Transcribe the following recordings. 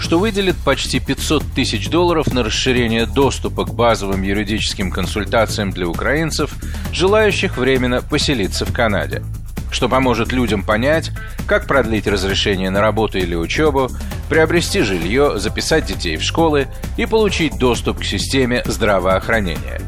что выделит почти 500 тысяч долларов на расширение доступа к базовым юридическим консультациям для украинцев, желающих временно поселиться в Канаде что поможет людям понять, как продлить разрешение на работу или учебу, приобрести жилье, записать детей в школы и получить доступ к системе здравоохранения.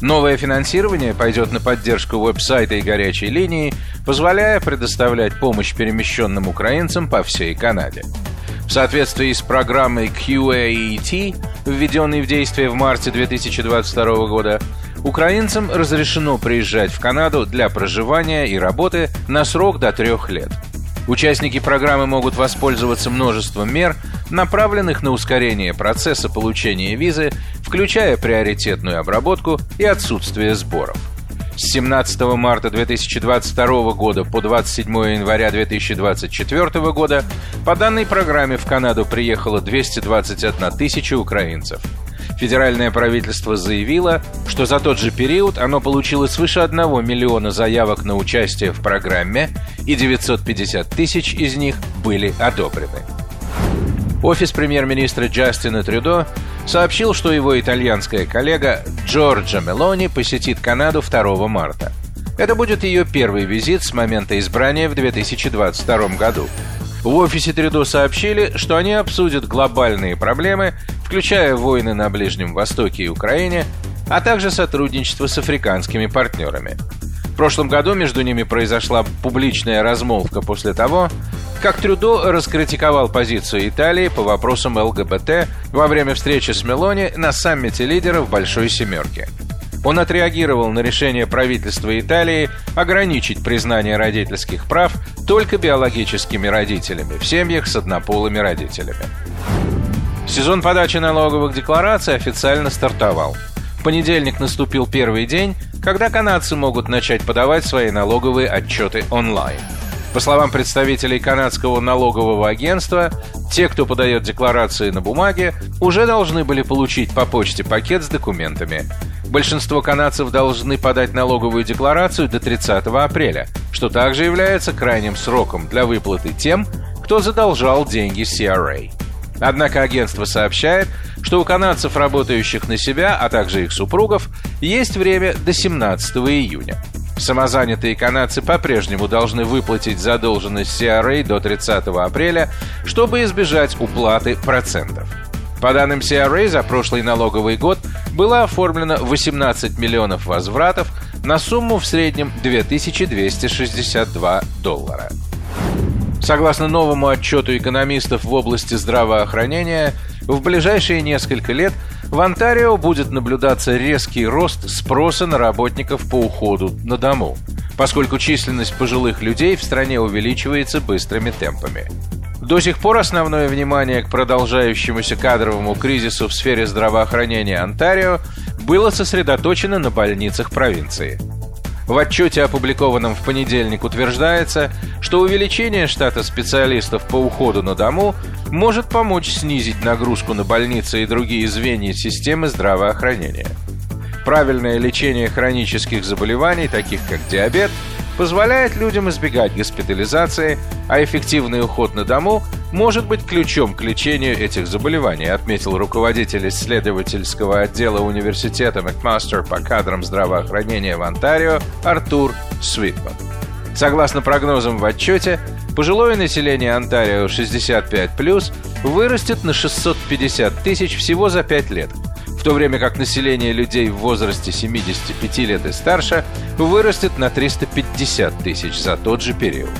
Новое финансирование пойдет на поддержку веб-сайта и горячей линии, позволяя предоставлять помощь перемещенным украинцам по всей Канаде. В соответствии с программой QAET, введенной в действие в марте 2022 года, украинцам разрешено приезжать в Канаду для проживания и работы на срок до трех лет. Участники программы могут воспользоваться множеством мер, направленных на ускорение процесса получения визы, включая приоритетную обработку и отсутствие сборов. С 17 марта 2022 года по 27 января 2024 года по данной программе в Канаду приехало 221 тысяча украинцев. Федеральное правительство заявило, что за тот же период оно получило свыше 1 миллиона заявок на участие в программе, и 950 тысяч из них были одобрены. Офис премьер-министра Джастина Трюдо сообщил, что его итальянская коллега Джорджа Мелони посетит Канаду 2 марта. Это будет ее первый визит с момента избрания в 2022 году. В офисе Трюдо сообщили, что они обсудят глобальные проблемы, включая войны на Ближнем Востоке и Украине, а также сотрудничество с африканскими партнерами. В прошлом году между ними произошла публичная размолвка после того, как Трюдо раскритиковал позицию Италии по вопросам ЛГБТ во время встречи с Мелони на саммите лидеров Большой Семерки. Он отреагировал на решение правительства Италии ограничить признание родительских прав только биологическими родителями в семьях с однополыми родителями. Сезон подачи налоговых деклараций официально стартовал. В понедельник наступил первый день, когда канадцы могут начать подавать свои налоговые отчеты онлайн – по словам представителей канадского налогового агентства, те, кто подает декларации на бумаге, уже должны были получить по почте пакет с документами. Большинство канадцев должны подать налоговую декларацию до 30 апреля, что также является крайним сроком для выплаты тем, кто задолжал деньги CRA. Однако агентство сообщает, что у канадцев, работающих на себя, а также их супругов, есть время до 17 июня. Самозанятые канадцы по-прежнему должны выплатить задолженность CRA до 30 апреля, чтобы избежать уплаты процентов. По данным CRA, за прошлый налоговый год было оформлено 18 миллионов возвратов на сумму в среднем 2262 доллара. Согласно новому отчету экономистов в области здравоохранения, в ближайшие несколько лет в Онтарио будет наблюдаться резкий рост спроса на работников по уходу на дому, поскольку численность пожилых людей в стране увеличивается быстрыми темпами. До сих пор основное внимание к продолжающемуся кадровому кризису в сфере здравоохранения Онтарио было сосредоточено на больницах провинции – в отчете, опубликованном в понедельник, утверждается, что увеличение штата специалистов по уходу на дому может помочь снизить нагрузку на больницы и другие звенья системы здравоохранения. Правильное лечение хронических заболеваний, таких как диабет, позволяет людям избегать госпитализации, а эффективный уход на дому может быть ключом к лечению этих заболеваний, отметил руководитель исследовательского отдела университета Макмастер по кадрам здравоохранения в Онтарио Артур Свитман. Согласно прогнозам в отчете, пожилое население Онтарио 65+, вырастет на 650 тысяч всего за 5 лет – в то время как население людей в возрасте 75 лет и старше вырастет на 350 тысяч за тот же период.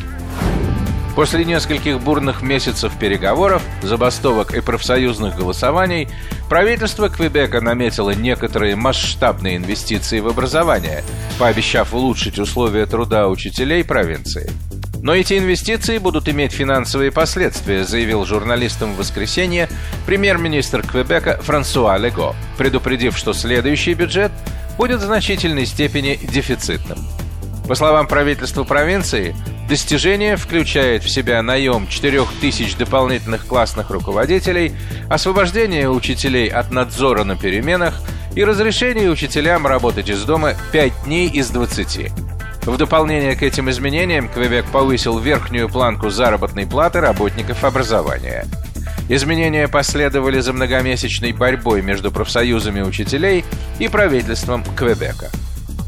После нескольких бурных месяцев переговоров, забастовок и профсоюзных голосований, правительство Квебека наметило некоторые масштабные инвестиции в образование, пообещав улучшить условия труда учителей провинции – но эти инвестиции будут иметь финансовые последствия, заявил журналистам в воскресенье премьер-министр Квебека Франсуа Лего, предупредив, что следующий бюджет будет в значительной степени дефицитным. По словам правительства провинции, достижение включает в себя наем 4000 дополнительных классных руководителей, освобождение учителей от надзора на переменах и разрешение учителям работать из дома 5 дней из 20. В дополнение к этим изменениям Квебек повысил верхнюю планку заработной платы работников образования. Изменения последовали за многомесячной борьбой между профсоюзами учителей и правительством Квебека.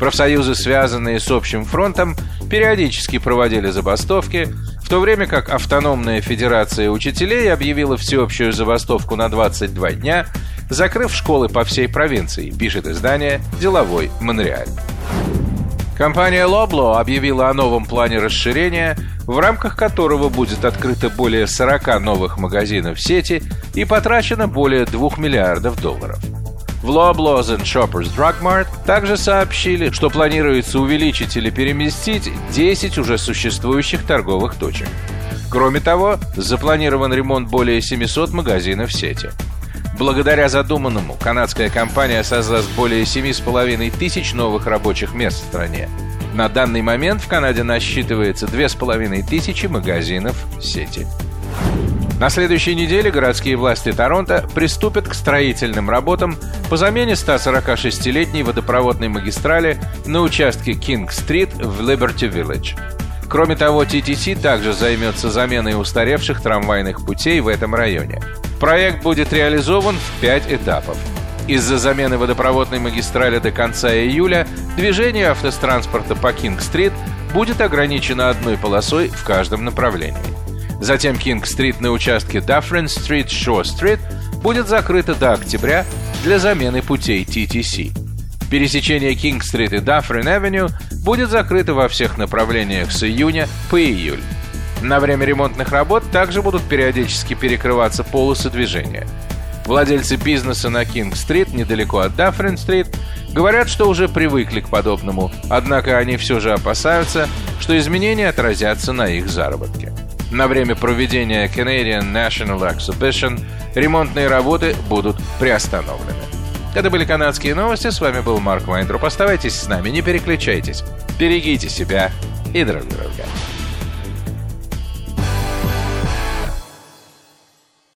Профсоюзы, связанные с общим фронтом, периодически проводили забастовки, в то время как автономная федерация учителей объявила всеобщую забастовку на 22 дня, закрыв школы по всей провинции, пишет издание «Деловой Монреаль». Компания Loblo объявила о новом плане расширения, в рамках которого будет открыто более 40 новых магазинов сети и потрачено более 2 миллиардов долларов. В Loblaws and Shoppers Drug Mart также сообщили, что планируется увеличить или переместить 10 уже существующих торговых точек. Кроме того, запланирован ремонт более 700 магазинов сети – Благодаря задуманному, канадская компания создаст более 7,5 тысяч новых рабочих мест в стране. На данный момент в Канаде насчитывается 2,5 тысячи магазинов сети. На следующей неделе городские власти Торонто приступят к строительным работам по замене 146-летней водопроводной магистрали на участке Кинг-стрит в Либерти-Виллидж. Кроме того, TTC также займется заменой устаревших трамвайных путей в этом районе. Проект будет реализован в пять этапов. Из-за замены водопроводной магистрали до конца июля движение автотранспорта по Кинг-стрит будет ограничено одной полосой в каждом направлении. Затем Кинг-стрит на участке Даффрин-стрит, Шо-стрит будет закрыто до октября для замены путей TTC. Пересечение Кинг-стрит и Даффрин-авеню будет закрыто во всех направлениях с июня по июль. На время ремонтных работ также будут периодически перекрываться полосы движения. Владельцы бизнеса на Кинг-стрит, недалеко от Даффрин-стрит, говорят, что уже привыкли к подобному, однако они все же опасаются, что изменения отразятся на их заработке. На время проведения Canadian National Exhibition ремонтные работы будут приостановлены. Это были канадские новости, с вами был Марк Вайнтроп. Оставайтесь с нами, не переключайтесь. Берегите себя и друг друга.